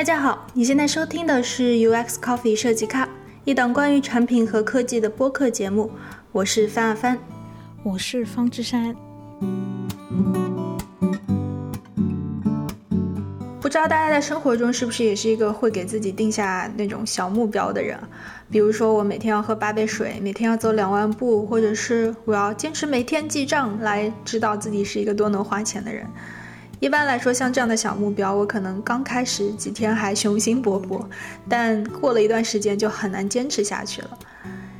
大家好，你现在收听的是 UX Coffee 设计咖，一档关于产品和科技的播客节目。我是范阿帆，我是方志山。不知道大家在生活中是不是也是一个会给自己定下那种小目标的人？比如说，我每天要喝八杯水，每天要走两万步，或者是我要坚持每天记账，来知道自己是一个多能花钱的人。一般来说，像这样的小目标，我可能刚开始几天还雄心勃勃，但过了一段时间就很难坚持下去了。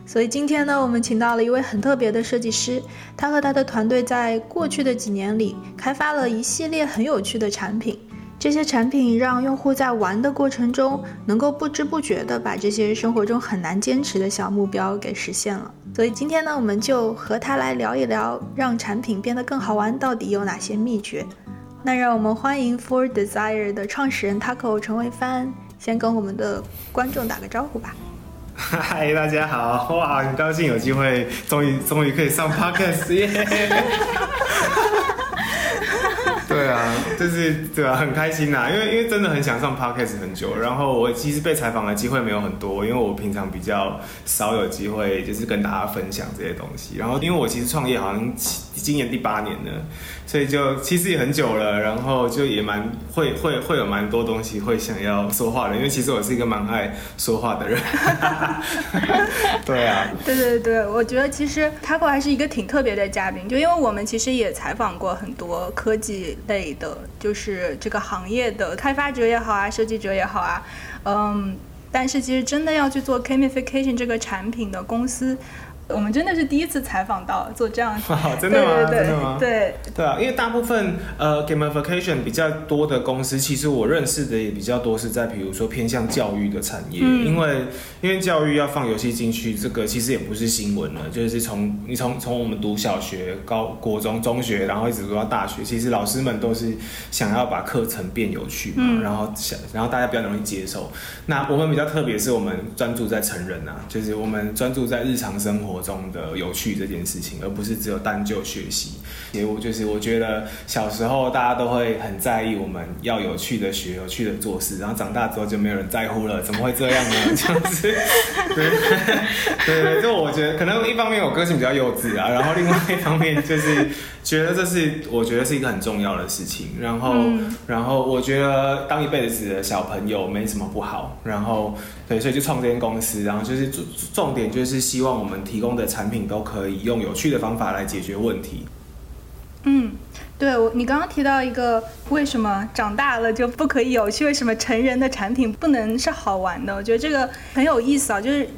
所以今天呢，我们请到了一位很特别的设计师，他和他的团队在过去的几年里开发了一系列很有趣的产品。这些产品让用户在玩的过程中，能够不知不觉地把这些生活中很难坚持的小目标给实现了。所以今天呢，我们就和他来聊一聊，让产品变得更好玩到底有哪些秘诀。那让我们欢迎 For Desire 的创始人 Taco 陈伟帆，先跟我们的观众打个招呼吧。嗨，大家好！哇，很高兴有机会，终于终于可以上 Podcast 耶！啊，就是对啊，很开心呐，因为因为真的很想上 podcast 很久，然后我其实被采访的机会没有很多，因为我平常比较少有机会，就是跟大家分享这些东西。然后因为我其实创业好像今年第八年了，所以就其实也很久了，然后就也蛮会会会有蛮多东西会想要说话的，因为其实我是一个蛮爱说话的人。对啊，对对对，我觉得其实 Taco 还是一个挺特别的嘉宾，就因为我们其实也采访过很多科技。类的，就是这个行业的开发者也好啊，设计者也好啊，嗯，但是其实真的要去做 gamification 这个产品的公司。我们真的是第一次采访到做这样，真的吗？真的吗？对对啊，因为大部分呃 gamification 比较多的公司，其实我认识的也比较多是在比如说偏向教育的产业，因为因为教育要放游戏进去，这个其实也不是新闻了，就是从你从从我们读小学、高国中、中学，然后一直读到大学，其实老师们都是想要把课程变有趣嘛，然后想然后大家比较容易接受。那我们比较特别是我们专注在成人啊，就是我们专注在日常生活。中的有趣这件事情，而不是只有单就学习。结果就是，我觉得小时候大家都会很在意我们要有趣的学、有趣的做事，然后长大之后就没有人在乎了，怎么会这样呢？这样子，对对对，就我觉得可能一方面我个性比较幼稚啊，然后另外一方面就是觉得这是我觉得是一个很重要的事情。然后，然后我觉得当一辈子的小朋友没什么不好。然后，对，所以就创这间公司，然后就是重重点就是希望我们提供。的产品都可以用有趣的方法来解决问题。嗯，对我，你刚刚提到一个，为什么长大了就不可以有趣？为什么成人的产品不能是好玩的？我觉得这个很有意思啊，就是。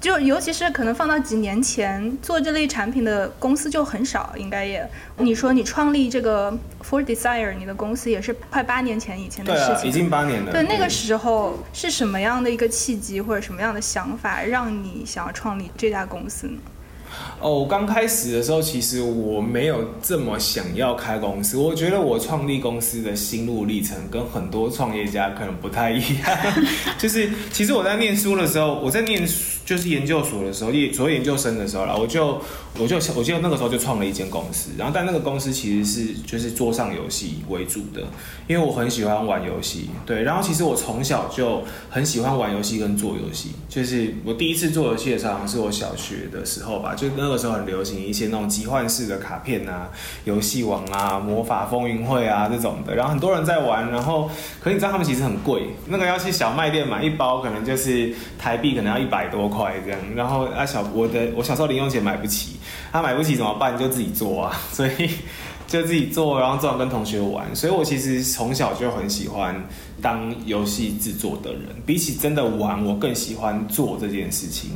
就尤其是可能放到几年前做这类产品的公司就很少，应该也。你说你创立这个 For Desire，你的公司也是快八年前以前的事情，已经八年了。对，那个时候是什么样的一个契机或者什么样的想法，让你想要创立这家公司呢？哦，刚开始的时候，其实我没有这么想要开公司。我觉得我创立公司的心路历程跟很多创业家可能不太一样。就是，其实我在念书的时候，我在念就是研究所的时候，研所谓研究生的时候啦，我就我就我记得那个时候就创了一间公司。然后，但那个公司其实是就是桌上游戏为主的，因为我很喜欢玩游戏。对，然后其实我从小就很喜欢玩游戏跟做游戏。就是我第一次做游戏的时候，是我小学的时候吧。就那个时候很流行一些那种集换式的卡片啊，游戏王啊，魔法风云会啊这种的，然后很多人在玩，然后可你知道他们其实很贵，那个要去小卖店买一包，可能就是台币可能要一百多块这样，然后啊小我的我小时候零用钱买不起，他买不起怎么办？就自己做啊，所以。就自己做，然后做完跟同学玩，所以我其实从小就很喜欢当游戏制作的人，比起真的玩，我更喜欢做这件事情。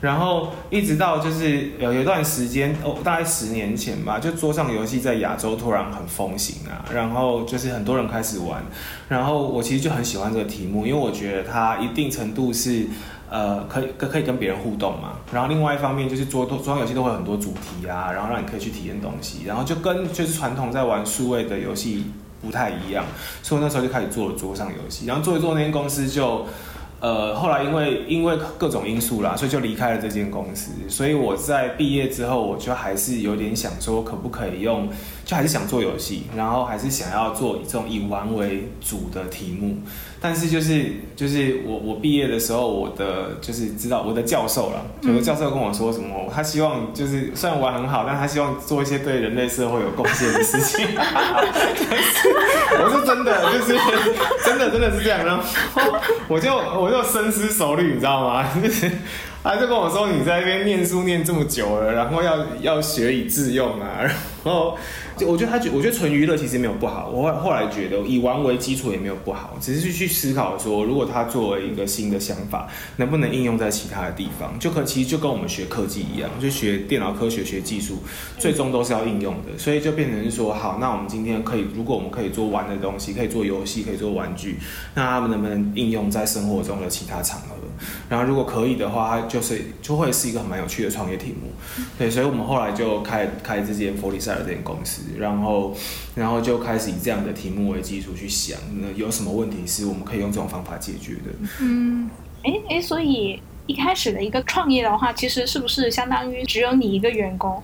然后一直到就是有有一段时间，哦，大概十年前吧，就桌上游戏在亚洲突然很风行啊，然后就是很多人开始玩，然后我其实就很喜欢这个题目，因为我觉得它一定程度是。呃，可以可可以跟别人互动嘛？然后另外一方面就是桌桌上游戏都会有很多主题啊，然后让你可以去体验东西，然后就跟就是传统在玩数位的游戏不太一样，所以那时候就开始做了桌上游戏，然后做一做那间公司就，呃，后来因为因为各种因素啦，所以就离开了这间公司。所以我在毕业之后，我就还是有点想说，可不可以用就还是想做游戏，然后还是想要做这种以玩为主的题目。但是就是就是我我毕业的时候，我的就是知道我的教授了，有个教授跟我说什么，他希望就是虽然玩很好，但他希望做一些对人类社会有贡献的事情。我是真的，就是真的真的是这样，然后我就我就深思熟虑，你知道吗？就是他就跟我说，你在那边念书念这么久了，然后要要学以致用啊，然后。后就我觉得他觉，我觉得纯娱乐其实没有不好。我后后来觉得以玩为基础也没有不好，只是去思考说，如果他作为一个新的想法，能不能应用在其他的地方？就可其实就跟我们学科技一样，就学电脑科学、学技术，最终都是要应用的。所以就变成是说，好，那我们今天可以，如果我们可以做玩的东西，可以做游戏，可以做玩具，那他们能不能应用在生活中的其他场合？然后如果可以的话，就是就会是一个很蛮有趣的创业题目。对，所以我们后来就开开这间佛利塞尔这间公司。然后，然后就开始以这样的题目为基础去想，那有什么问题是我们可以用这种方法解决的？嗯，哎哎，所以一开始的一个创业的话，其实是不是相当于只有你一个员工？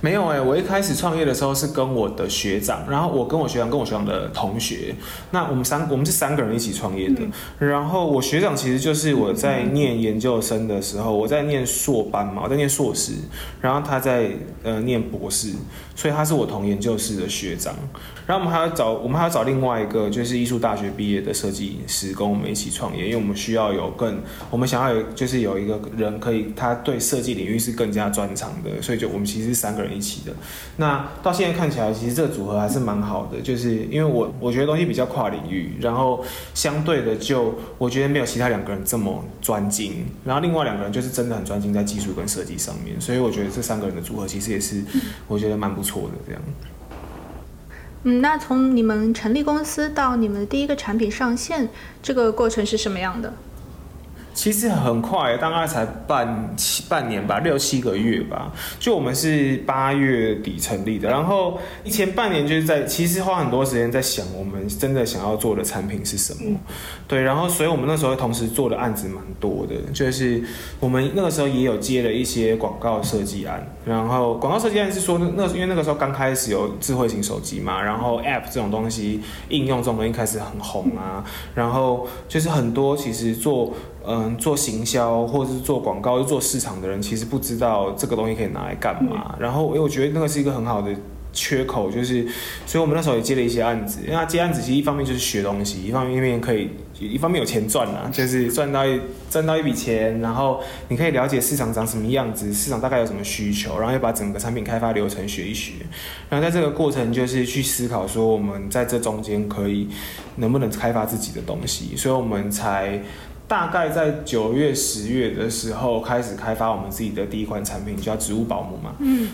没有哎，我一开始创业的时候是跟我的学长，然后我跟我学长跟我学长的同学，那我们三我们是三个人一起创业的。然后我学长其实就是我在念研究生的时候，我在念硕班嘛，我在念硕士，然后他在呃念博士，所以他是我同研究室的学长。然后我们还要找我们还要找另外一个就是艺术大学毕业的设计师跟我们一起创业，因为我们需要有更我们想要有就是有一个人可以他对设计领域是更加专长的，所以就我们其实是个人一起的，那到现在看起来，其实这个组合还是蛮好的，就是因为我我觉得东西比较跨领域，然后相对的就我觉得没有其他两个人这么专精，然后另外两个人就是真的很专精在技术跟设计上面，所以我觉得这三个人的组合其实也是我觉得蛮不错的这样。嗯，那从你们成立公司到你们第一个产品上线，这个过程是什么样的？其实很快，大概才半七半年吧，六七个月吧。就我们是八月底成立的，然后前半年就是在，其实花很多时间在想，我们真的想要做的产品是什么。对，然后所以我们那时候同时做的案子蛮多的，就是我们那个时候也有接了一些广告设计案。然后广告设计案是说，那因为那个时候刚开始有智慧型手机嘛，然后 App 这种东西应用这种东西开始很红啊，然后就是很多其实做。嗯，做行销或者是做广告、做市场的人，其实不知道这个东西可以拿来干嘛。然后，因为我觉得那个是一个很好的缺口，就是，所以我们那时候也接了一些案子。那接案子其实一方面就是学东西，一方面可以，一方面有钱赚啊，就是赚到一赚到一笔钱，然后你可以了解市场长什么样子，市场大概有什么需求，然后又把整个产品开发流程学一学。然后在这个过程，就是去思考说，我们在这中间可以能不能开发自己的东西，所以我们才。大概在九月、十月的时候开始开发我们自己的第一款产品，叫植物保姆嘛。嗯。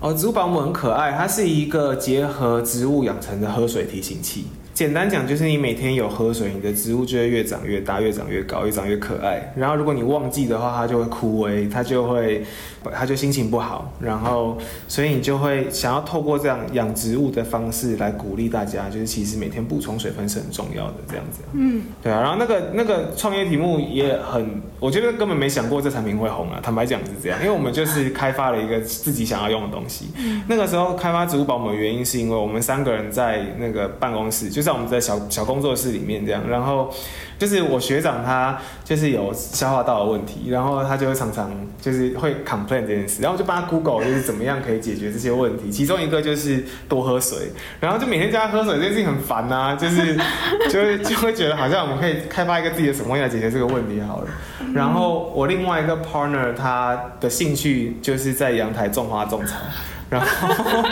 哦，植物保姆很可爱，它是一个结合植物养成的喝水提醒器。简单讲就是你每天有喝水，你的植物就会越长越大，越长越高，越长越可爱。然后如果你忘记的话，它就会枯萎，它就会，它就心情不好。然后所以你就会想要透过这样养植物的方式来鼓励大家，就是其实每天补充水分是很重要的这样子。嗯，对啊。然后那个那个创业题目也很，我觉得根本没想过这产品会红啊。坦白讲是这样，因为我们就是开发了一个自己想要用的东西。嗯那个时候开发植物保姆的原因是因为我们三个人在那个办公室就。在我们在小小工作室里面这样，然后就是我学长他就是有消化道的问题，然后他就会常常就是会 complain 这件事，然后就帮他 Google 就是怎么样可以解决这些问题，其中一个就是多喝水，然后就每天叫他喝水这件事情很烦呐，就是 就会就会觉得好像我们可以开发一个自己的什么东西来解决这个问题好了。然后我另外一个 partner 他的兴趣就是在阳台种花种草。然后，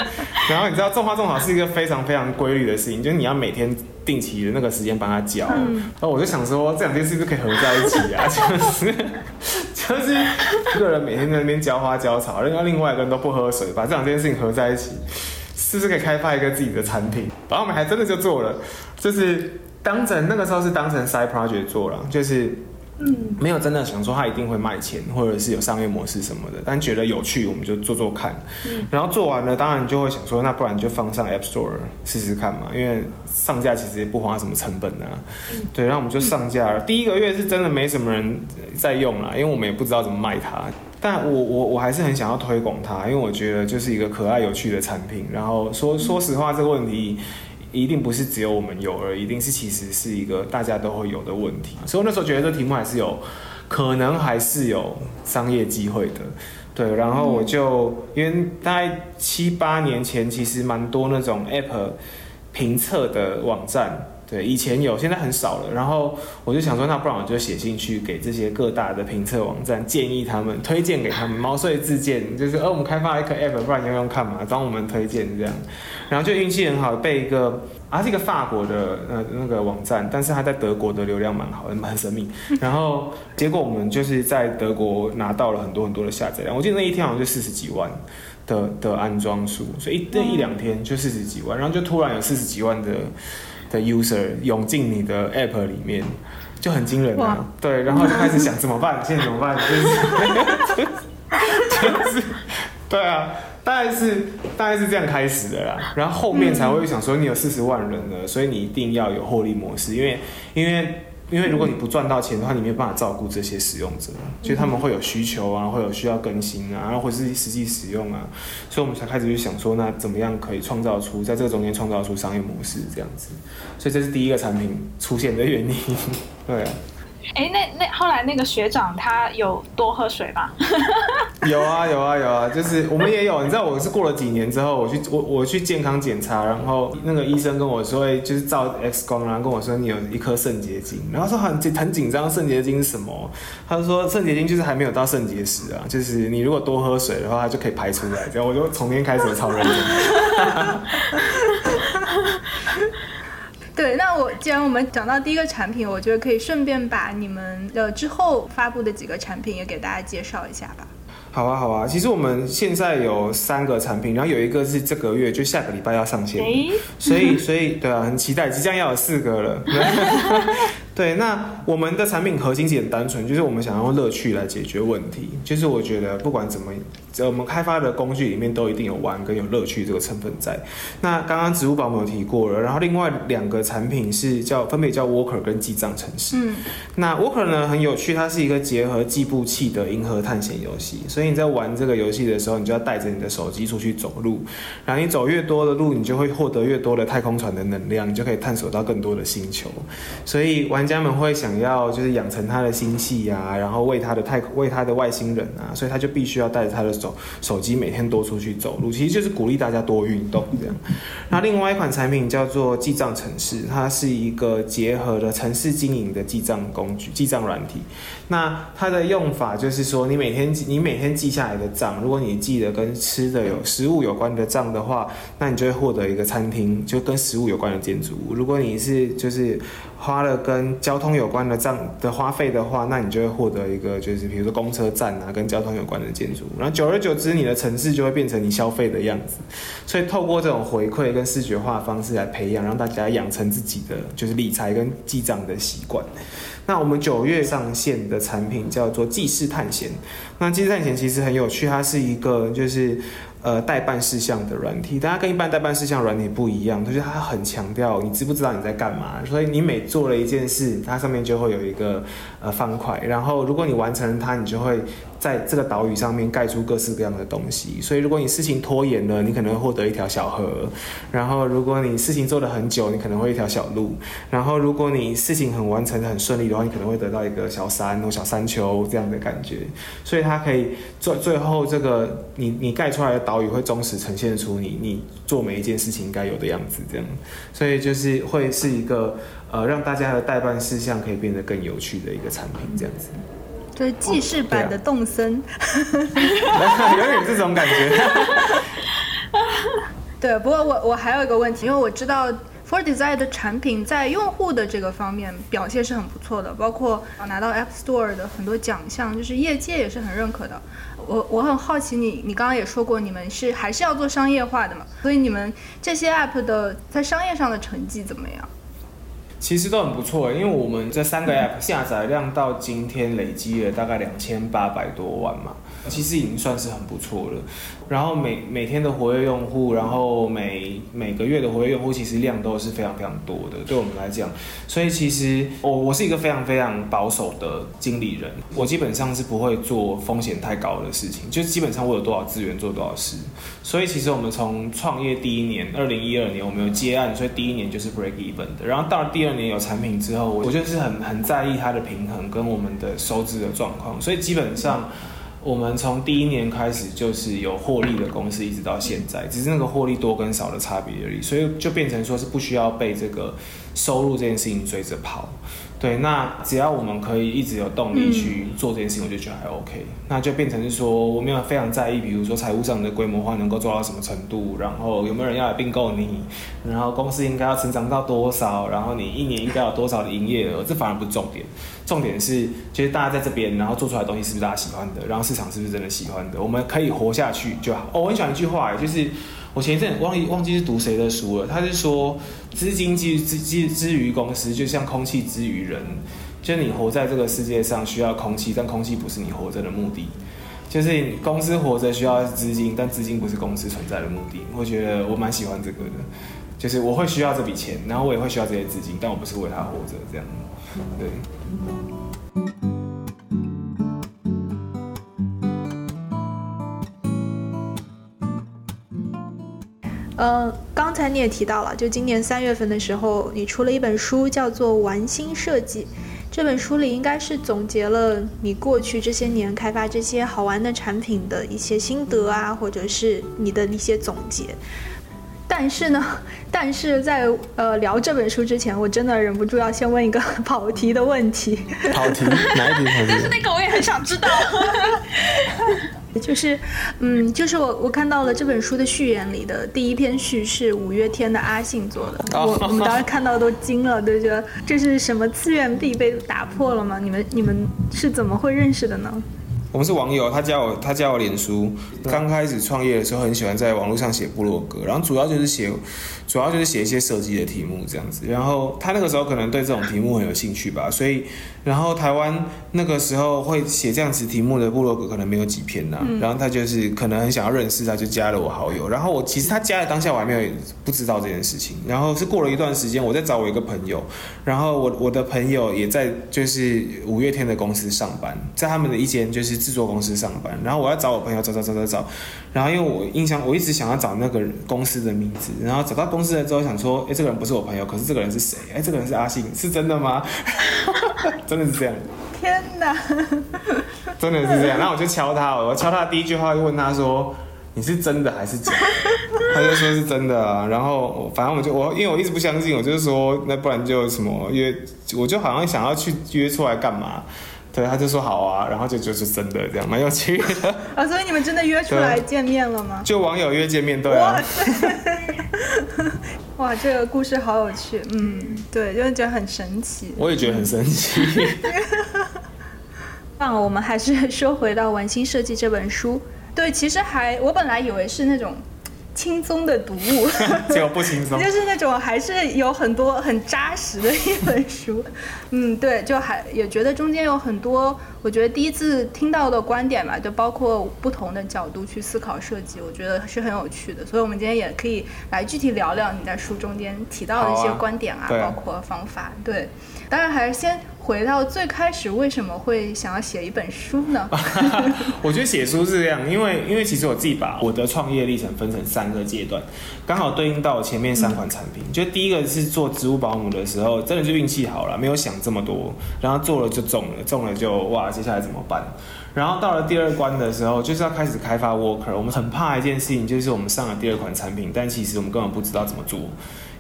然后你知道种花种草是一个非常非常规律的事情，就是你要每天定期的那个时间帮它浇。然后我就想说，这两件事是可以合在一起啊，就是就是一个人每天在那边浇花浇草，然后另外一个人都不喝水，把这两件事情合在一起，是不是可以开发一个自己的产品？然后我们还真的就做了，就是当成那个时候是当成 side project 做了，就是。嗯，没有真的想说它一定会卖钱，或者是有商业模式什么的，但觉得有趣，我们就做做看。嗯然后做完了，当然就会想说，那不然就放上 App Store 试试看嘛，因为上架其实也不花什么成本啊。对，然后我们就上架了。第一个月是真的没什么人在用啦，因为我们也不知道怎么卖它。但我我我还是很想要推广它，因为我觉得就是一个可爱有趣的产品。然后说说实话，这个问题一定不是只有我们有，而一定是其实是一个大家都会有的问题。所以我那时候觉得这题目还是有可能还是有商业机会的。对，然后我就因为大概七八年前，其实蛮多那种 App 评测的网站。对，以前有，现在很少了。然后我就想说，那不然我就写信去给这些各大的评测网站，建议他们推荐给他们毛遂自荐，就是呃，我们开发一个 app，不然用用看嘛，帮我们推荐这样。然后就运气很好，被一个啊是一个法国的呃那个网站，但是它在德国的流量蛮好的，蛮神秘。然后结果我们就是在德国拿到了很多很多的下载量，我记得那一天好像就四十几万的的安装数，所以一那一两天就四十几万，然后就突然有四十几万的。的 user 涌进你的 app 里面，就很惊人啊！对，然后就开始想怎么办？现在怎么办？就是 就是对啊，大概是大概是这样开始的啦。然后后面才会想说，你有四十万人了，所以你一定要有获利模式，因为因为。因为如果你不赚到钱的话，你没有办法照顾这些使用者，所以他们会有需求啊，会有需要更新啊，然后或是实际使用啊，所以我们才开始去想说，那怎么样可以创造出在这个中间创造出商业模式这样子，所以这是第一个产品出现的原因，对。哎，那那后来那个学长他有多喝水吗？有啊有啊有啊，就是我们也有，你知道我是过了几年之后，我去我我去健康检查，然后那个医生跟我说，就是照 X 光，然后跟我说你有一颗肾结晶，然后说很很紧张，肾结晶是什么？他说肾结晶就是还没有到肾结石啊，就是你如果多喝水的话，它就可以排出来。这样我就从天开始超认真。对，那我既然我们讲到第一个产品，我觉得可以顺便把你们的之后发布的几个产品也给大家介绍一下吧。好啊，好啊。其实我们现在有三个产品，然后有一个是这个月就下个礼拜要上线，所以所以对啊，很期待，即将要有四个了。对，那我们的产品核心是很单纯，就是我们想要用乐趣来解决问题。就是我觉得不管怎么，我们开发的工具里面都一定有玩跟有乐趣这个成分在。那刚刚植物宝我们有提过了，然后另外两个产品是叫分别叫 Walker 跟记账城市。嗯，那 Walker 呢很有趣，它是一个结合计步器的银河探险游戏。所以你在玩这个游戏的时候，你就要带着你的手机出去走路，然后你走越多的路，你就会获得越多的太空船的能量，你就可以探索到更多的星球。所以玩。玩家们会想要就是养成他的心系啊，然后为他的太为他的外星人啊，所以他就必须要带着他的手手机每天多出去走路，其实就是鼓励大家多运动这样。那另外一款产品叫做记账城市，它是一个结合了城市经营的记账工具、记账软体。那它的用法就是说，你每天你每天记下来的账，如果你记得跟吃的有食物有关的账的话，那你就会获得一个餐厅，就跟食物有关的建筑物。如果你是就是花了跟交通有关的账的花费的话，那你就会获得一个就是比如说公车站啊，跟交通有关的建筑物。然后久而久之，你的城市就会变成你消费的样子。所以透过这种回馈跟视觉化方式来培养，让大家养成自己的就是理财跟记账的习惯。那我们九月上线的产品叫做记事探险。那记事探险其实很有趣，它是一个就是呃代办事项的软体，但它跟一般代办事项软体不一样，就是它很强调你知不知道你在干嘛，所以你每做了一件事，它上面就会有一个呃方块，然后如果你完成它，你就会。在这个岛屿上面盖出各式各样的东西，所以如果你事情拖延了，你可能会获得一条小河；然后如果你事情做了很久，你可能会一条小路；然后如果你事情很完成的很顺利的话，你可能会得到一个小山或小山丘这样的感觉。所以它可以最最后这个你你盖出来的岛屿会忠实呈现出你你做每一件事情该有的样子，这样。所以就是会是一个呃让大家的代办事项可以变得更有趣的一个产品，这样子。就是记事版的动森，有点这种感觉。对，不过我我还有一个问题，因为我知道 For Design 的产品在用户的这个方面表现是很不错的，包括拿到 App Store 的很多奖项，就是业界也是很认可的。我我很好奇，你你刚刚也说过，你们是还是要做商业化的嘛？所以你们这些 App 的在商业上的成绩怎么样？其实都很不错，因为我们这三个 app 下载量到今天累积了大概两千八百多万嘛，其实已经算是很不错了。然后每每天的活跃用户，然后每每个月的活跃用户，其实量都是非常非常多的，对我们来讲。所以其实我我是一个非常非常保守的经理人，我基本上是不会做风险太高的事情，就基本上我有多少资源做多少事。所以其实我们从创业第一年，二零一二年我们有接案，所以第一年就是 break even 的。然后到了第二年有产品之后，我就是很很在意它的平衡跟我们的收支的状况。所以基本上我们从第一年开始就是有获利的公司，一直到现在，只是那个获利多跟少的差别而已。所以就变成说是不需要被这个收入这件事情追着跑。对，那只要我们可以一直有动力去做这件事情，我就觉得还 OK。那就变成是说，我没有非常在意，比如说财务上的规模化能够做到什么程度，然后有没有人要来并购你，然后公司应该要成长到多少，然后你一年应该有多少的营业额，这反而不是重点。重点是，就是大家在这边，然后做出来的东西是不是大家喜欢的，然后市场是不是真的喜欢的，我们可以活下去就好。哦，我很喜欢一句话，就是。我前一阵忘记忘记是读谁的书了，他是说资金基资基之于公司，就像空气之于人，就你活在这个世界上需要空气，但空气不是你活着的目的。就是公司活着需要资金，但资金不是公司存在的目的。我觉得我蛮喜欢这个的，就是我会需要这笔钱，然后我也会需要这些资金，但我不是为他活着这样，对。呃，刚才你也提到了，就今年三月份的时候，你出了一本书，叫做《玩心设计》。这本书里应该是总结了你过去这些年开发这些好玩的产品的一些心得啊，或者是你的一些总结。但是呢，但是在呃聊这本书之前，我真的忍不住要先问一个 跑题的问题。跑题？哪一题跑题？但是那个我也很想知道。就是，嗯，就是我我看到了这本书的序言里的第一篇序是五月天的阿信做的，我我们当时看到都惊了，都觉得这是什么次元壁被打破了吗？你们你们是怎么会认识的呢？我们是网友，他加我，他加我脸书。刚开始创业的时候，很喜欢在网络上写部落格，然后主要就是写，主要就是写一些设计的题目这样子。然后他那个时候可能对这种题目很有兴趣吧，所以，然后台湾那个时候会写这样子题目的部落格可能没有几篇呐。然后他就是可能很想要认识他，就加了我好友。然后我其实他加的当下我还没有不知道这件事情。然后是过了一段时间，我在找我一个朋友，然后我我的朋友也在就是五月天的公司上班，在他们的一间就是。制作公司上班，然后我要找我朋友找找找找找，然后因为我印象我一直想要找那个公司的名字，然后找到公司了之后想说，哎，这个人不是我朋友，可是这个人是谁？哎，这个人是阿信，是真的吗？真的是这样？天哪！真的是这样？那我就敲他，我敲他第一句话就问他说，你是真的还是假？他就说是真的啊。然后反正我就我因为我一直不相信，我就是说那不然就什么约，我就好像想要去约出来干嘛？对，他就说好啊，然后就就是真的这样，蛮有趣的。啊，所以你们真的约出来见面了吗？就网友约见面，对啊。哇，这个故事好有趣，嗯，对，就是觉得很神奇。我也觉得很神奇。那我们还是说回到《玩心设计》这本书。对，其实还我本来以为是那种。轻松的读物，结果不轻松，就是那种还是有很多很扎实的一本书。嗯，对，就还也觉得中间有很多，我觉得第一次听到的观点吧，就包括不同的角度去思考设计，我觉得是很有趣的。所以，我们今天也可以来具体聊聊你在书中间提到的一些观点啊，包括方法。对，当然还是先。回到最开始，为什么会想要写一本书呢？我觉得写书是这样，因为因为其实我自己把我的创业历程分成三个阶段，刚好对应到前面三款产品。就第一个是做植物保姆的时候，真的就运气好了，没有想这么多，然后做了就中了，中了就哇，接下来怎么办？然后到了第二关的时候，就是要开始开发 worker。我们很怕一件事情，就是我们上了第二款产品，但其实我们根本不知道怎么做。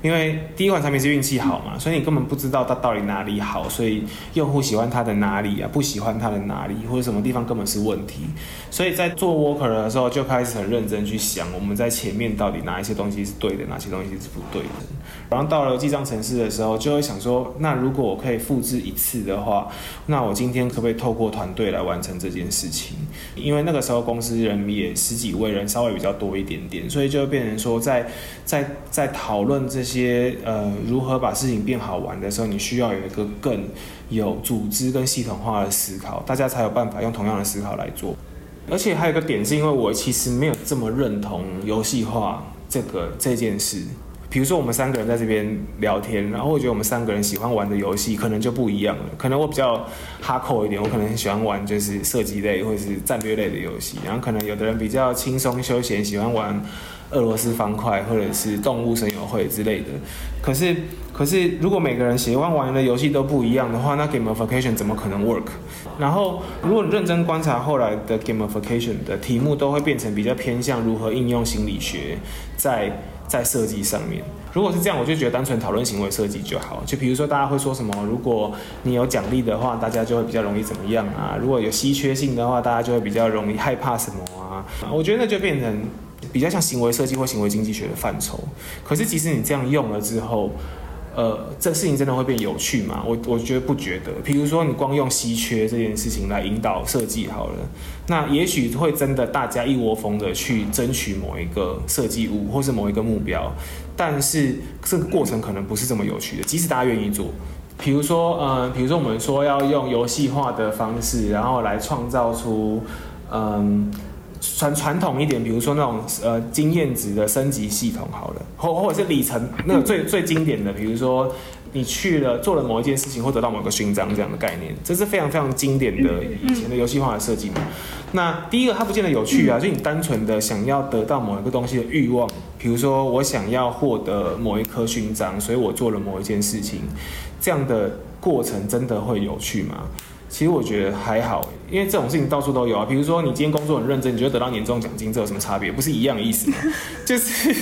因为第一款产品是运气好嘛，所以你根本不知道它到底哪里好，所以用户喜欢它的哪里啊，不喜欢它的哪里，或者什么地方根本是问题。所以在做 worker 的时候，就开始很认真去想，我们在前面到底哪一些东西是对的，哪些东西是不对的。然后到了记账城市的时候，就会想说，那如果我可以复制一次的话，那我今天可不可以透过团队来完成这件事情？因为那个时候公司人也十几位人，稍微比较多一点点，所以就变成说，在在在讨论这些。些呃如何把事情变好玩的时候，你需要有一个更有组织跟系统化的思考，大家才有办法用同样的思考来做。而且还有一个点是因为我其实没有这么认同游戏化这个这件事。比如说我们三个人在这边聊天，然后我觉得我们三个人喜欢玩的游戏可能就不一样了。可能我比较哈扣一点，我可能喜欢玩就是射击类或者是战略类的游戏，然后可能有的人比较轻松休闲，喜欢玩俄罗斯方块或者是动物神友会之类的。可是，可是如果每个人喜欢玩的游戏都不一样的话，那 gamification 怎么可能 work？然后，如果你认真观察后来的 gamification 的题目，都会变成比较偏向如何应用心理学在。在设计上面，如果是这样，我就觉得单纯讨论行为设计就好。就比如说，大家会说什么？如果你有奖励的话，大家就会比较容易怎么样啊？如果有稀缺性的话，大家就会比较容易害怕什么啊？我觉得那就变成比较像行为设计或行为经济学的范畴。可是，即使你这样用了之后，呃，这事情真的会变有趣吗？我我觉得不觉得。比如说，你光用稀缺这件事情来引导设计好了，那也许会真的大家一窝蜂的去争取某一个设计物或是某一个目标，但是这个过程可能不是这么有趣的。即使大家愿意做，比如说，嗯，比如说我们说要用游戏化的方式，然后来创造出，嗯。传传统一点，比如说那种呃经验值的升级系统好了，或或者是里程那个最最经典的，比如说你去了做了某一件事情，会得到某个勋章这样的概念，这是非常非常经典的以前的游戏化的设计嘛。那第一个它不见得有趣啊，就你单纯的想要得到某一个东西的欲望，比如说我想要获得某一颗勋章，所以我做了某一件事情，这样的过程真的会有趣吗？其实我觉得还好，因为这种事情到处都有啊。比如说你今天工作很认真，你就得得到年终奖金，这有什么差别？不是一样的意思吗？就是，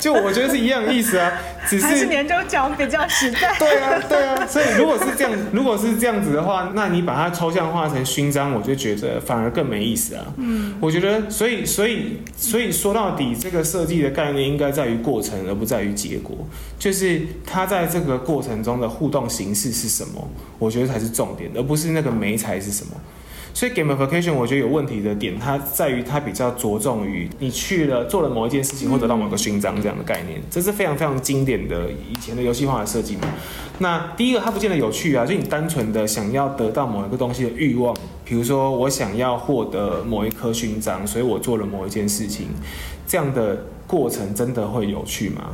就我觉得是一样的意思啊。只是年终奖比较实在。对啊，对啊。所以如果是这样，如果是这样子的话，那你把它抽象化成勋章，我就觉得反而更没意思啊。嗯，我觉得，所以，所以，所以说到底，这个设计的概念应该在于过程，而不在于结果。就是它在这个过程中的互动形式是什么，我觉得才是重点，而不是那。那个媒材是什么？所以 gamification 我觉得有问题的点，它在于它比较着重于你去了做了某一件事情，或得到某个勋章这样的概念，这是非常非常经典的以前的游戏化的设计嘛。那第一个它不见得有趣啊，就你单纯的想要得到某一个东西的欲望，比如说我想要获得某一颗勋章，所以我做了某一件事情，这样的过程真的会有趣吗？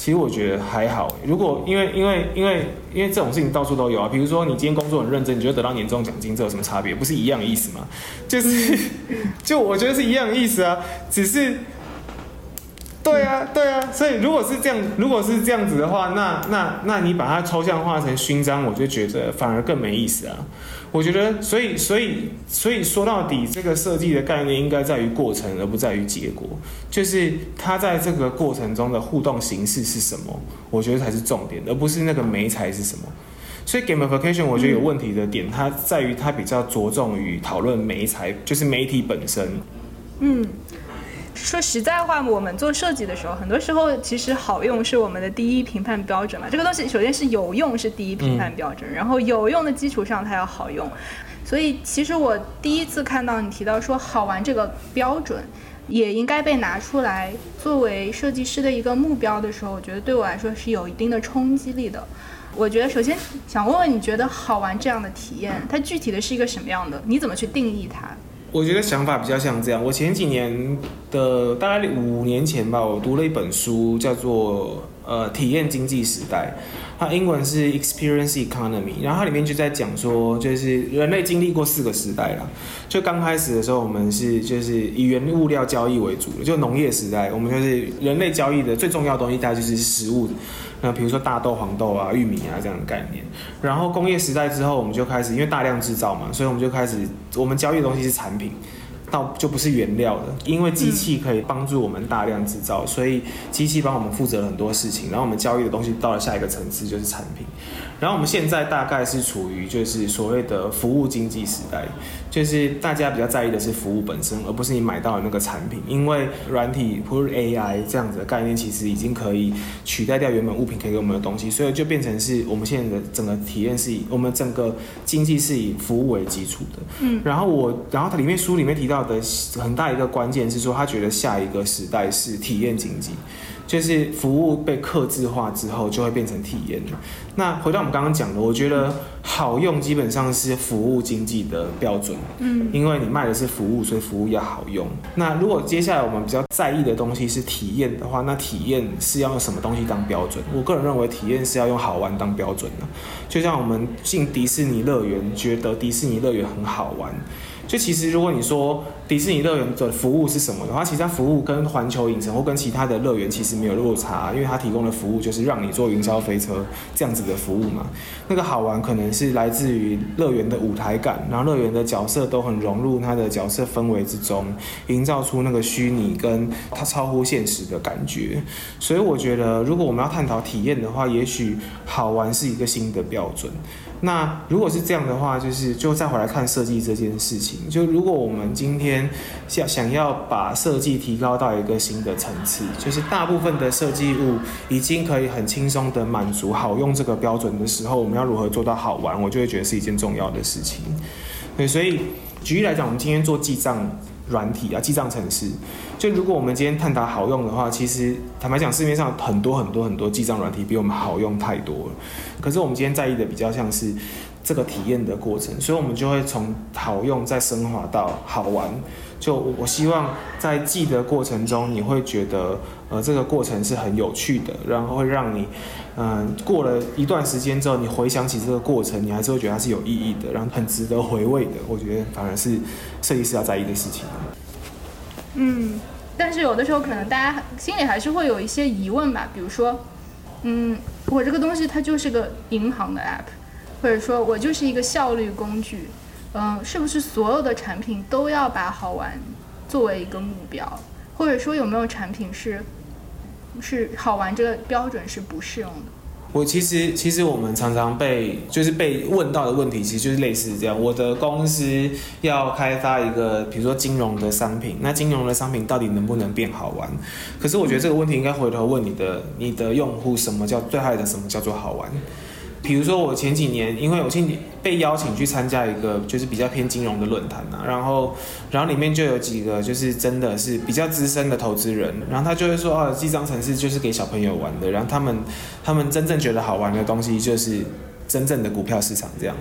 其实我觉得还好，如果因为因为因为因为这种事情到处都有啊，比如说你今天工作很认真，你觉得得到年终奖金，这有什么差别？不是一样的意思吗？就是，就我觉得是一样的意思啊，只是。对啊，对啊，所以如果是这样，如果是这样子的话，那那那你把它抽象化成勋章，我就觉得反而更没意思啊。我觉得，所以所以所以说到底，这个设计的概念应该在于过程，而不在于结果。就是它在这个过程中的互动形式是什么，我觉得才是重点，而不是那个媒材是什么。所以 gamification 我觉得有问题的点，它在于它比较着重于讨论媒材，就是媒体本身。嗯。说实在话，我们做设计的时候，很多时候其实好用是我们的第一评判标准嘛。这个东西首先是有用是第一评判标准，然后有用的基础上它要好用。所以其实我第一次看到你提到说好玩这个标准，也应该被拿出来作为设计师的一个目标的时候，我觉得对我来说是有一定的冲击力的。我觉得首先想问问你觉得好玩这样的体验，它具体的是一个什么样的？你怎么去定义它？我觉得想法比较像这样。我前几年的大概五年前吧，我读了一本书，叫做《呃体验经济时代》，它英文是 Experience Economy。然后它里面就在讲说，就是人类经历过四个时代了。就刚开始的时候，我们是就是以原物料交易为主，就农业时代，我们就是人类交易的最重要的东西，大概就是食物。那比如说大豆、黄豆啊、玉米啊这样的概念，然后工业时代之后，我们就开始因为大量制造嘛，所以我们就开始我们交易的东西是产品，到就不是原料了，因为机器可以帮助我们大量制造，所以机器帮我们负责了很多事情，然后我们交易的东西到了下一个层次就是产品。然后我们现在大概是处于就是所谓的服务经济时代，就是大家比较在意的是服务本身，而不是你买到的那个产品。因为软体或者 AI 这样子的概念，其实已经可以取代掉原本物品可以给我们的东西，所以就变成是我们现在的整个体验是以我们整个经济是以服务为基础的。嗯。然后我，然后它里面书里面提到的很大一个关键是说，他觉得下一个时代是体验经济。就是服务被克制化之后，就会变成体验了。那回到我们刚刚讲的，我觉得好用基本上是服务经济的标准，嗯，因为你卖的是服务，所以服务要好用。那如果接下来我们比较在意的东西是体验的话，那体验是要用什么东西当标准？我个人认为体验是要用好玩当标准的。就像我们进迪士尼乐园，觉得迪士尼乐园很好玩。就其实，如果你说迪士尼乐园的服务是什么的话，其实它服务跟环球影城或跟其他的乐园其实没有落差，因为它提供的服务就是让你坐云霄飞车这样子的服务嘛。那个好玩可能是来自于乐园的舞台感，然后乐园的角色都很融入它的角色氛围之中，营造出那个虚拟跟它超乎现实的感觉。所以我觉得，如果我们要探讨体验的话，也许好玩是一个新的标准。那如果是这样的话，就是就再回来看设计这件事情。就如果我们今天想想要把设计提高到一个新的层次，就是大部分的设计物已经可以很轻松的满足好用这个标准的时候，我们要如何做到好玩？我就会觉得是一件重要的事情。对，所以举例来讲，我们今天做记账软体啊，记账程式。就如果我们今天探讨好用的话，其实坦白讲，市面上很多很多很多记账软体比我们好用太多了。可是我们今天在意的比较像是这个体验的过程，所以我们就会从好用再升华到好玩。就我希望在记的过程中，你会觉得呃这个过程是很有趣的，然后会让你嗯过了一段时间之后，你回想起这个过程，你还是会觉得它是有意义的，然后很值得回味的。我觉得反而是设计师要在意的事情。嗯，但是有的时候可能大家心里还是会有一些疑问吧，比如说，嗯，我这个东西它就是个银行的 app，或者说我就是一个效率工具，嗯，是不是所有的产品都要把好玩作为一个目标，或者说有没有产品是是好玩这个标准是不适用的？我其实其实我们常常被就是被问到的问题，其实就是类似这样。我的公司要开发一个，比如说金融的商品，那金融的商品到底能不能变好玩？可是我觉得这个问题应该回头问你的你的用户，什么叫最害的？什么叫做好玩？比如说我前几年，因为我去被邀请去参加一个就是比较偏金融的论坛啊，然后然后里面就有几个就是真的是比较资深的投资人，然后他就会说啊，记账程式就是给小朋友玩的，然后他们他们真正觉得好玩的东西就是真正的股票市场这样，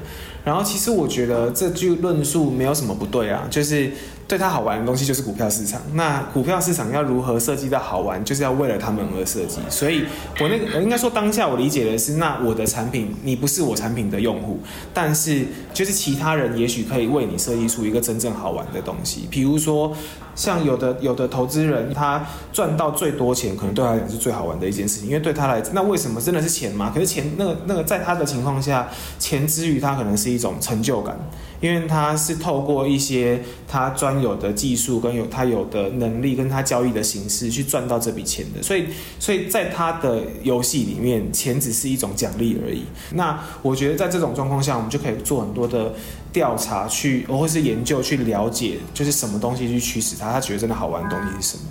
然后其实我觉得这句论述没有什么不对啊，就是对他好玩的东西就是股票市场，那股票市场要如何设计到好玩，就是要为了他们而设计，所以我那个应该说当下我理解的是，那我的产品你不是我产品的用户，但是就是其他人也许可以为你设计出一个真正好玩的东西，比如说像有的有的投资人他赚到最多钱，可能对他来讲是最好玩的一件事情，因为对他来那为什么？真的是钱吗？可是钱那个那个在他的情况下，钱之余他可能是一种成就感。因为他是透过一些他专有的技术跟有他有的能力跟他交易的形式去赚到这笔钱的，所以所以在他的游戏里面，钱只是一种奖励而已。那我觉得在这种状况下，我们就可以做很多的调查，去或是研究去了解，就是什么东西去驱使他，他觉得真的好玩的东西是什么。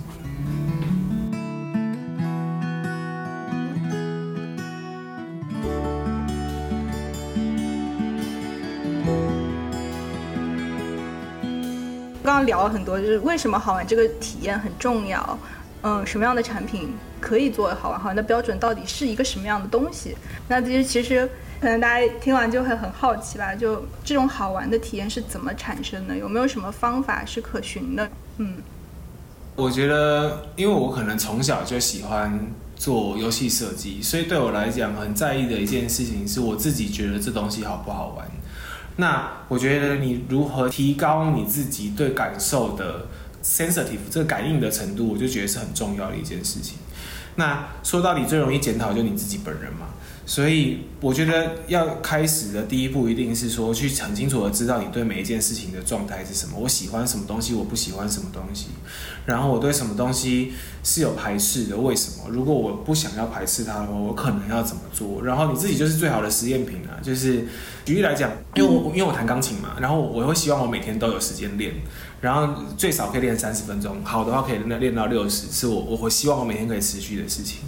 聊了很多，就是为什么好玩这个体验很重要。嗯，什么样的产品可以做好玩？好玩的标准到底是一个什么样的东西？那其实其实可能大家听完就会很好奇吧，就这种好玩的体验是怎么产生的？有没有什么方法是可循的？嗯，我觉得，因为我可能从小就喜欢做游戏设计，所以对我来讲，很在意的一件事情是我自己觉得这东西好不好玩。那我觉得你如何提高你自己对感受的 sensitive 这个感应的程度，我就觉得是很重要的一件事情。那说到底，最容易检讨就你自己本人嘛。所以我觉得要开始的第一步，一定是说去很清楚的知道你对每一件事情的状态是什么。我喜欢什么东西，我不喜欢什么东西。然后我对什么东西是有排斥的，为什么？如果我不想要排斥它的话，我可能要怎么做？然后你自己就是最好的实验品啊。就是举例来讲，因为我因为我弹钢琴嘛，然后我会希望我每天都有时间练，然后最少可以练三十分钟，好的话可以练练到六十，是我我会希望我每天可以持续的事情。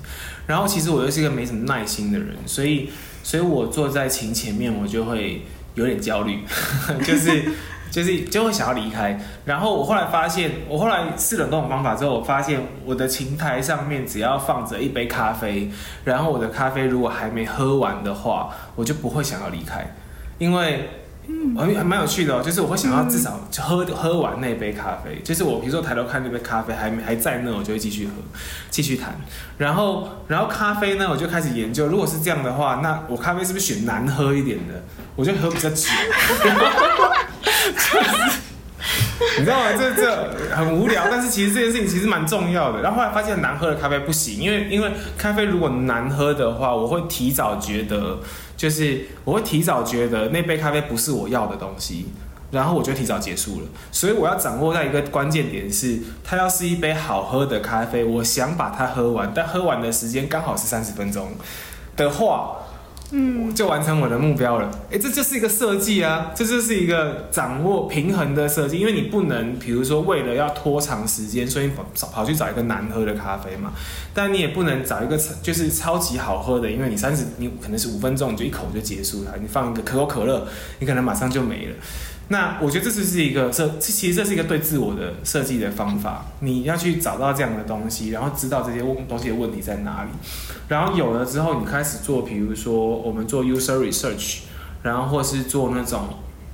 然后其实我又是一个没什么耐心的人，所以所以我坐在琴前面，我就会有点焦虑，就是就是就会想要离开。然后我后来发现，我后来试了各种方法之后，我发现我的琴台上面只要放着一杯咖啡，然后我的咖啡如果还没喝完的话，我就不会想要离开，因为。嗯，还蛮有趣的哦，就是我会想要至少喝喝完那杯咖啡，就是我比如说抬头看那杯咖啡还没还在那，我就会继续喝，继续谈。然后然后咖啡呢，我就开始研究，如果是这样的话，那我咖啡是不是选难喝一点的？我就喝比较久。你知道吗？这这很无聊，但是其实这件事情其实蛮重要的。然后后来发现难喝的咖啡不行，因为因为咖啡如果难喝的话，我会提早觉得。就是我会提早觉得那杯咖啡不是我要的东西，然后我就提早结束了。所以我要掌握在一个关键点是，它要是一杯好喝的咖啡，我想把它喝完，但喝完的时间刚好是三十分钟的话。嗯，就完成我的目标了。哎，这就是一个设计啊，这就是一个掌握平衡的设计。因为你不能，比如说为了要拖长时间，所以跑跑去找一个难喝的咖啡嘛。但你也不能找一个就是超级好喝的，因为你三十，你可能是五分钟你就一口就结束了。你放一个可口可乐，你可能马上就没了。那我觉得这就是一个这其实这是一个对自我的设计的方法。你要去找到这样的东西，然后知道这些东西的问题在哪里，然后有了之后，你开始做，比如说我们做 user research，然后或是做那种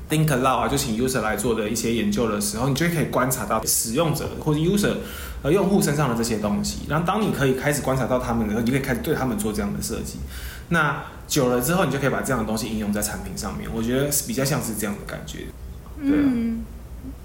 think aloud 啊，就请 user 来做的一些研究的时候，你就可以观察到使用者或者 user 和用户身上的这些东西。然后当你可以开始观察到他们的时候，你可以开始对他们做这样的设计。那久了之后，你就可以把这样的东西应用在产品上面。我觉得比较像是这样的感觉。嗯，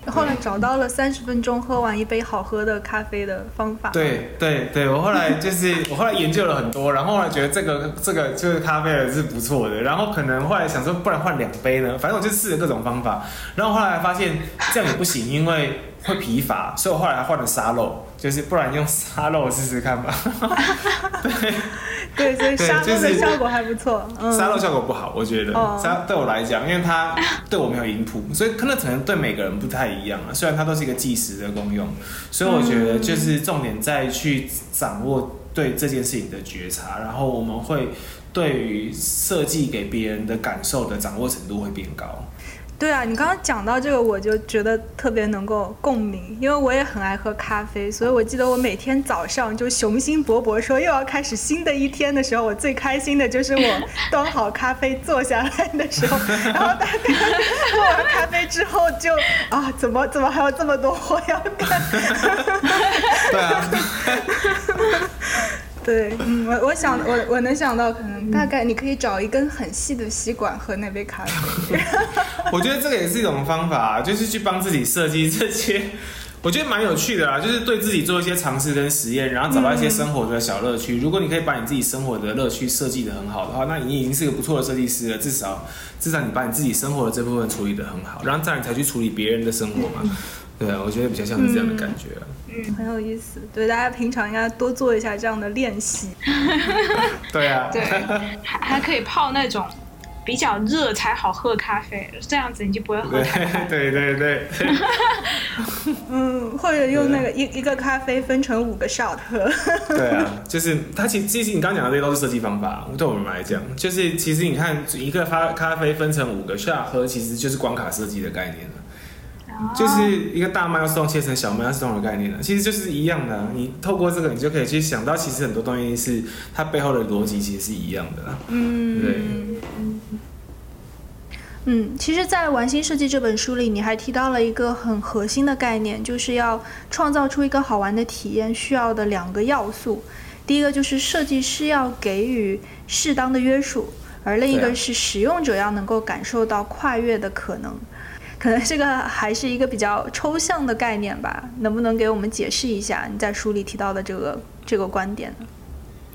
后来找到了三十分钟喝完一杯好喝的咖啡的方法。对对对，我后来就是 我后来研究了很多，然后后来觉得这个这个就是咖啡是不错的，然后可能后来想说，不然换两杯呢？反正我就试了各种方法，然后后来发现这样也不行，因为会疲乏，所以我后来还换了沙漏，就是不然用沙漏试试看吧。对。对，所以沙漏的效果还不错。沙漏效果不好，我觉得沙对我来讲，因为它对我没有音谱，所以可能可能对每个人不太一样啊。虽然它都是一个计时的功用，所以我觉得就是重点在去掌握对这件事情的觉察，然后我们会对于设计给别人的感受的掌握程度会变高。对啊，你刚刚讲到这个，我就觉得特别能够共鸣，因为我也很爱喝咖啡，所以我记得我每天早上就雄心勃勃说又要开始新的一天的时候，我最开心的就是我端好咖啡坐下来的时候，然后大家 喝完咖啡之后就啊，怎么怎么还有这么多活要干？对啊。对，嗯，我我想我我能想到，可能大概你可以找一根很细的吸管喝那杯咖啡。我觉得这个也是一种方法，就是去帮自己设计这些，我觉得蛮有趣的啦，就是对自己做一些尝试跟实验，然后找到一些生活的小乐趣。如果你可以把你自己生活的乐趣设计的很好的话，那你已经是个不错的设计师了。至少至少你把你自己生活的这部分处理的很好，然后这样你才去处理别人的生活嘛。对啊，我觉得比较像是这样的感觉。嗯，很有意思。对，大家平常应该多做一下这样的练习。对啊。对，还还可以泡那种比较热才好喝咖啡，这样子你就不会喝。对对对。嗯，或者用那个一一个咖啡分成五个 shot 喝。对啊，就是它其实其实你刚刚讲的这些都是设计方法，对我们来讲，就是其实你看一个咖咖啡分成五个 shot 喝，其实就是关卡设计的概念了。就是一个大麦要送切成小麦要自动的概念了，其实就是一样的。你透过这个，你就可以去想到，其实很多东西是它背后的逻辑其实是一样的。嗯，对。嗯，其实，在《玩心设计》这本书里，你还提到了一个很核心的概念，就是要创造出一个好玩的体验，需要的两个要素。第一个就是设计师要给予适当的约束，而另一个是使用者要能够感受到跨越的可能。可能这个还是一个比较抽象的概念吧，能不能给我们解释一下你在书里提到的这个这个观点呢？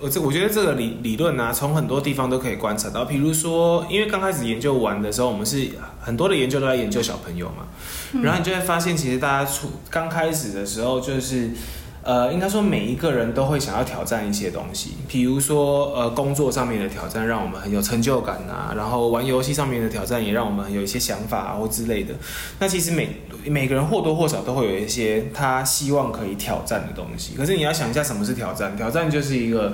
我这我觉得这个理理论呢，从很多地方都可以观察到，比如说，因为刚开始研究完的时候，我们是很多的研究都在研究小朋友嘛，然后你就会发现，其实大家初刚开始的时候就是。呃，应该说每一个人都会想要挑战一些东西，比如说呃工作上面的挑战让我们很有成就感啊，然后玩游戏上面的挑战也让我们有一些想法啊或之类的。那其实每每个人或多或少都会有一些他希望可以挑战的东西。可是你要想一下什么是挑战？挑战就是一个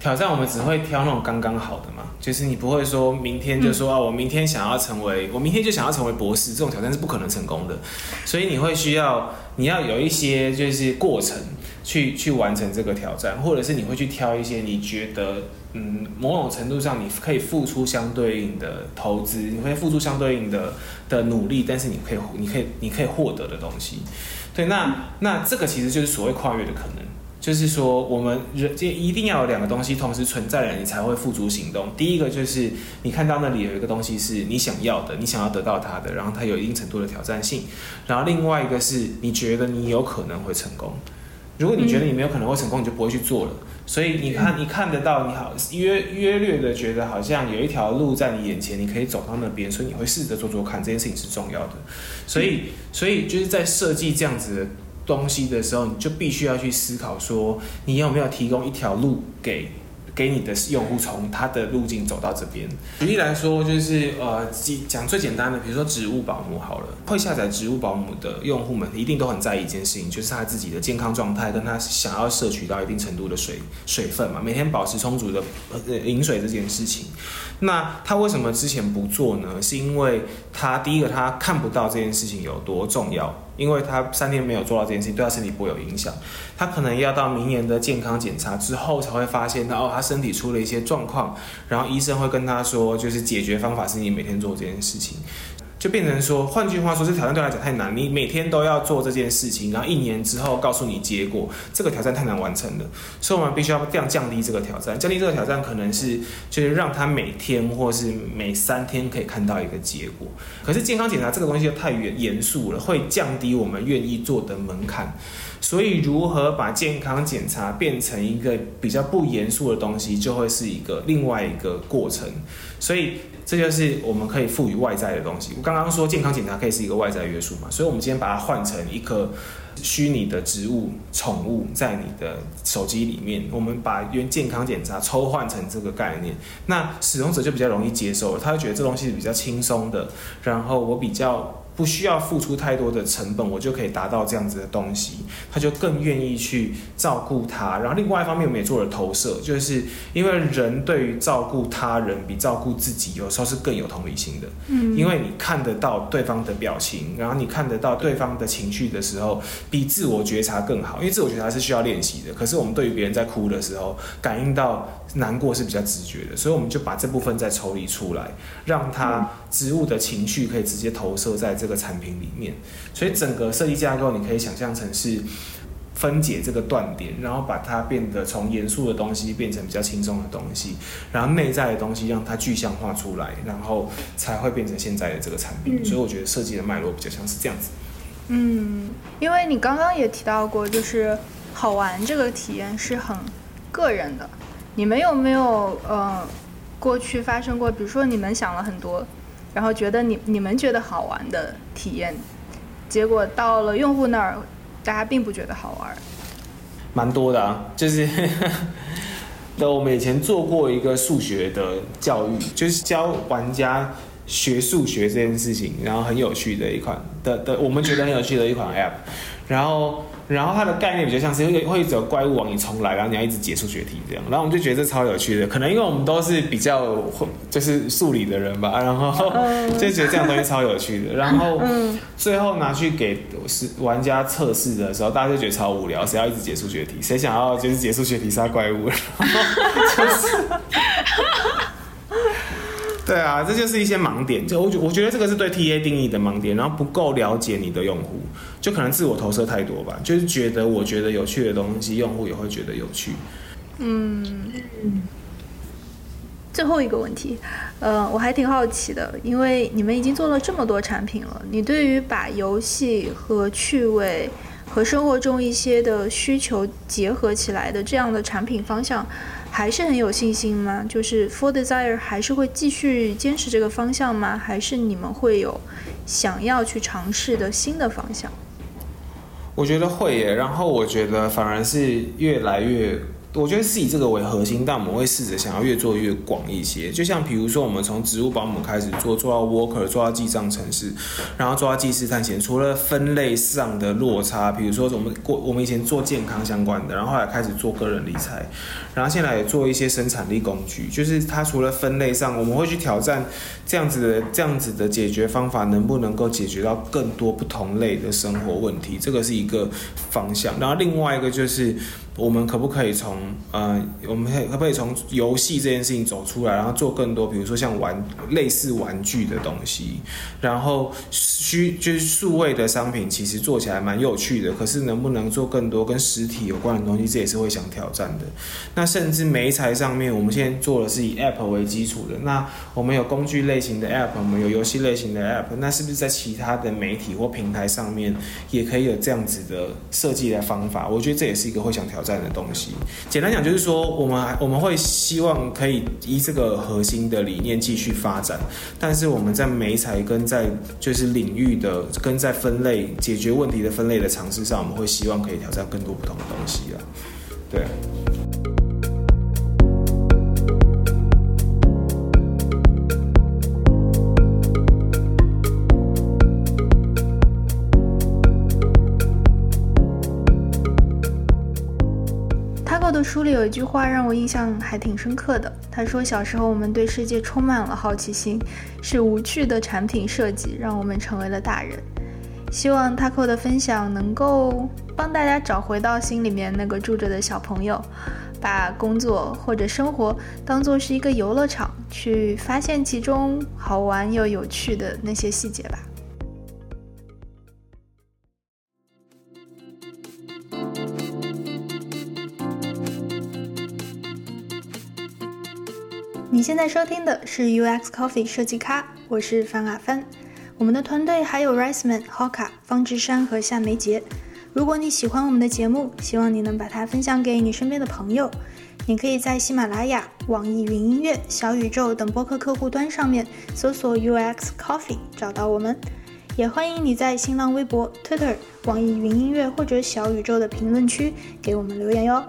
挑战，我们只会挑那种刚刚好的嘛。就是你不会说明天就说啊，我明天想要成为，我明天就想要成为博士，这种挑战是不可能成功的。所以你会需要，你要有一些就是过程去去完成这个挑战，或者是你会去挑一些你觉得嗯某种程度上你可以付出相对应的投资，你会付出相对应的的努力，但是你可以你可以你可以获得的东西。对，那那这个其实就是所谓跨越的可能。就是说，我们人这一定要有两个东西同时存在了，你才会付诸行动。第一个就是你看到那里有一个东西是你想要的，你想要得到它的，然后它有一定程度的挑战性。然后另外一个是你觉得你有可能会成功。如果你觉得你没有可能会成功，你就不会去做了。所以你看，你看得到，你好约约略的觉得好像有一条路在你眼前，你可以走到那边，所以你会试着做做看。这件事情是重要的。所以，所以就是在设计这样子的。东西的时候，你就必须要去思考说，你有没有提供一条路给给你的用户，从他的路径走到这边。举例来说，就是呃，讲最简单的，比如说植物保姆好了，会下载植物保姆的用户们一定都很在意一件事情，就是他自己的健康状态，跟他想要摄取到一定程度的水水分嘛，每天保持充足的饮水这件事情。那他为什么之前不做呢？是因为他第一个他看不到这件事情有多重要。因为他三天没有做到这件事情，对他身体不会有影响。他可能要到明年的健康检查之后，才会发现到哦，他身体出了一些状况，然后医生会跟他说，就是解决方法是你每天做这件事情。就变成说，换句话说，这挑战对来讲太难。你每天都要做这件事情，然后一年之后告诉你结果，这个挑战太难完成了。所以我们必须要这样降低这个挑战。降低这个挑战，可能是就是让他每天或是每三天可以看到一个结果。可是健康检查这个东西又太严严肃了，会降低我们愿意做的门槛。所以，如何把健康检查变成一个比较不严肃的东西，就会是一个另外一个过程。所以。这就是我们可以赋予外在的东西。我刚刚说健康检查可以是一个外在约束嘛，所以我们今天把它换成一颗虚拟的植物宠物在你的手机里面，我们把原健康检查抽换成这个概念，那使用者就比较容易接受，他会觉得这东西是比较轻松的，然后我比较。不需要付出太多的成本，我就可以达到这样子的东西，他就更愿意去照顾他。然后另外一方面，我们也做了投射，就是因为人对于照顾他人比照顾自己有时候是更有同理心的。嗯，因为你看得到对方的表情，然后你看得到对方的情绪的时候，比自我觉察更好。因为自我觉察是需要练习的，可是我们对于别人在哭的时候，感应到难过是比较直觉的，所以我们就把这部分再抽离出来，让他植物的情绪可以直接投射在这。个产品里面，所以整个设计架构你可以想象成是分解这个断点，然后把它变得从严肃的东西变成比较轻松的东西，然后内在的东西让它具象化出来，然后才会变成现在的这个产品。所以我觉得设计的脉络比较像是这样子。嗯，因为你刚刚也提到过，就是好玩这个体验是很个人的。你们有没有呃过去发生过，比如说你们想了很多。然后觉得你你们觉得好玩的体验，结果到了用户那儿，大家并不觉得好玩。蛮多的啊，就是，那我们以前做过一个数学的教育，就是教玩家学数学这件事情，然后很有趣的一款的的，我们觉得很有趣的一款 App，然后。然后它的概念比较像是会会一直有怪物往你冲来，然后你要一直解数学题这样。然后我们就觉得这超有趣的，可能因为我们都是比较就是数理的人吧，然后就觉得这样东西超有趣的。然后最后拿去给是玩家测试的时候，大家就觉得超无聊，谁要一直解数学题？谁想要就是解数学题杀怪物？就是。对啊，这就是一些盲点。就我觉我觉得这个是对 TA 定义的盲点，然后不够了解你的用户，就可能自我投射太多吧。就是觉得我觉得有趣的东西，用户也会觉得有趣。嗯。最后一个问题，呃，我还挺好奇的，因为你们已经做了这么多产品了，你对于把游戏和趣味和生活中一些的需求结合起来的这样的产品方向。还是很有信心吗？就是 For Desire 还是会继续坚持这个方向吗？还是你们会有想要去尝试的新的方向？我觉得会耶，然后我觉得反而是越来越我觉得是以这个为核心，但我们会试着想要越做越广一些。就像比如说，我们从植物保姆开始做，做到 Worker，做到记账城市，然后做到记事探险。除了分类上的落差，比如说我们过我们以前做健康相关的，然后后来开始做个人理财，然后现在也做一些生产力工具。就是它除了分类上，我们会去挑战这样子的这样子的解决方法能不能够解决到更多不同类的生活问题，这个是一个方向。然后另外一个就是。我们可不可以从呃，我们可可不可以从游戏这件事情走出来，然后做更多，比如说像玩类似玩具的东西，然后虚就是数位的商品，其实做起来蛮有趣的。可是能不能做更多跟实体有关的东西，这也是会想挑战的。那甚至媒材上面，我们现在做的是以 App 为基础的。那我们有工具类型的 App，我们有游戏类型的 App，那是不是在其他的媒体或平台上面也可以有这样子的设计的方法？我觉得这也是一个会想挑。战的东西，简单讲就是说，我们我们会希望可以依这个核心的理念继续发展，但是我们在媒材跟在就是领域的跟在分类解决问题的分类的尝试上，我们会希望可以挑战更多不同的东西啊，对。书里有一句话让我印象还挺深刻的。他说：“小时候我们对世界充满了好奇心，是无趣的产品设计让我们成为了大人。”希望 Taco 的分享能够帮大家找回到心里面那个住着的小朋友，把工作或者生活当做是一个游乐场，去发现其中好玩又有趣的那些细节吧。现在收听的是 UX Coffee 设计咖，我是范阿帆。我们的团队还有 Riceman、Hoka、方志山和夏梅杰。如果你喜欢我们的节目，希望你能把它分享给你身边的朋友。你可以在喜马拉雅、网易云音乐、小宇宙等播客客户端上面搜索 UX Coffee 找到我们。也欢迎你在新浪微博、Twitter、网易云音乐或者小宇宙的评论区给我们留言哟。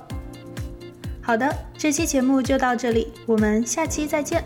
好的，这期节目就到这里，我们下期再见。